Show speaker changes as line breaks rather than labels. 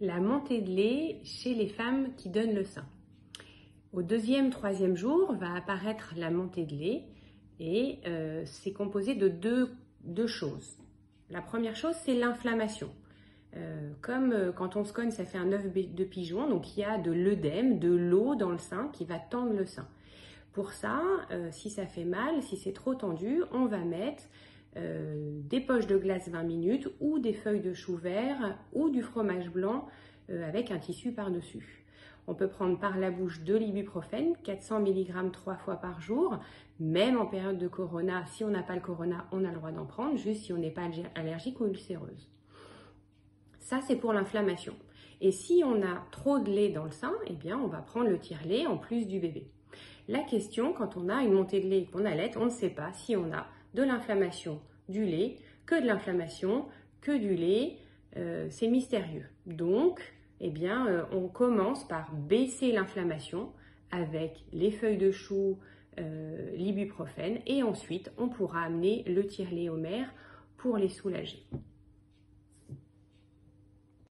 la montée de lait chez les femmes qui donnent le sein. Au deuxième, troisième jour va apparaître la montée de lait et euh, c'est composé de deux, choses. La première chose, c'est l'inflammation. Euh, comme euh, quand on se cogne, ça fait un œuf de pigeon, donc il y a de l'œdème, de l'eau dans le sein qui va tendre le sein. Pour ça, si ça fait mal, si c'est trop tendu, on va mettre des poches de glace 20 minutes ou des feuilles de chou vert ou du fromage blanc avec un tissu par-dessus. On peut prendre par la bouche de l'ibuprofène, 400 mg trois fois par jour. Même en période de corona, si on n'a pas le corona, on a le droit d'en prendre, juste si on n'est pas allergique ou ulcéreuse. Ça, c'est pour l'inflammation. Et si on a trop de lait dans le sein, eh bien, on va prendre le tire-lait en plus du bébé. La question, quand on a une montée de lait et qu'on allait, on ne sait pas si on a de l'inflammation du lait, que de l'inflammation, que du lait. Euh, c'est mystérieux. Donc, eh bien, euh, on commence par baisser l'inflammation avec les feuilles de chou, euh, l'ibuprofène, et ensuite on pourra amener le tire-lait pour les soulager.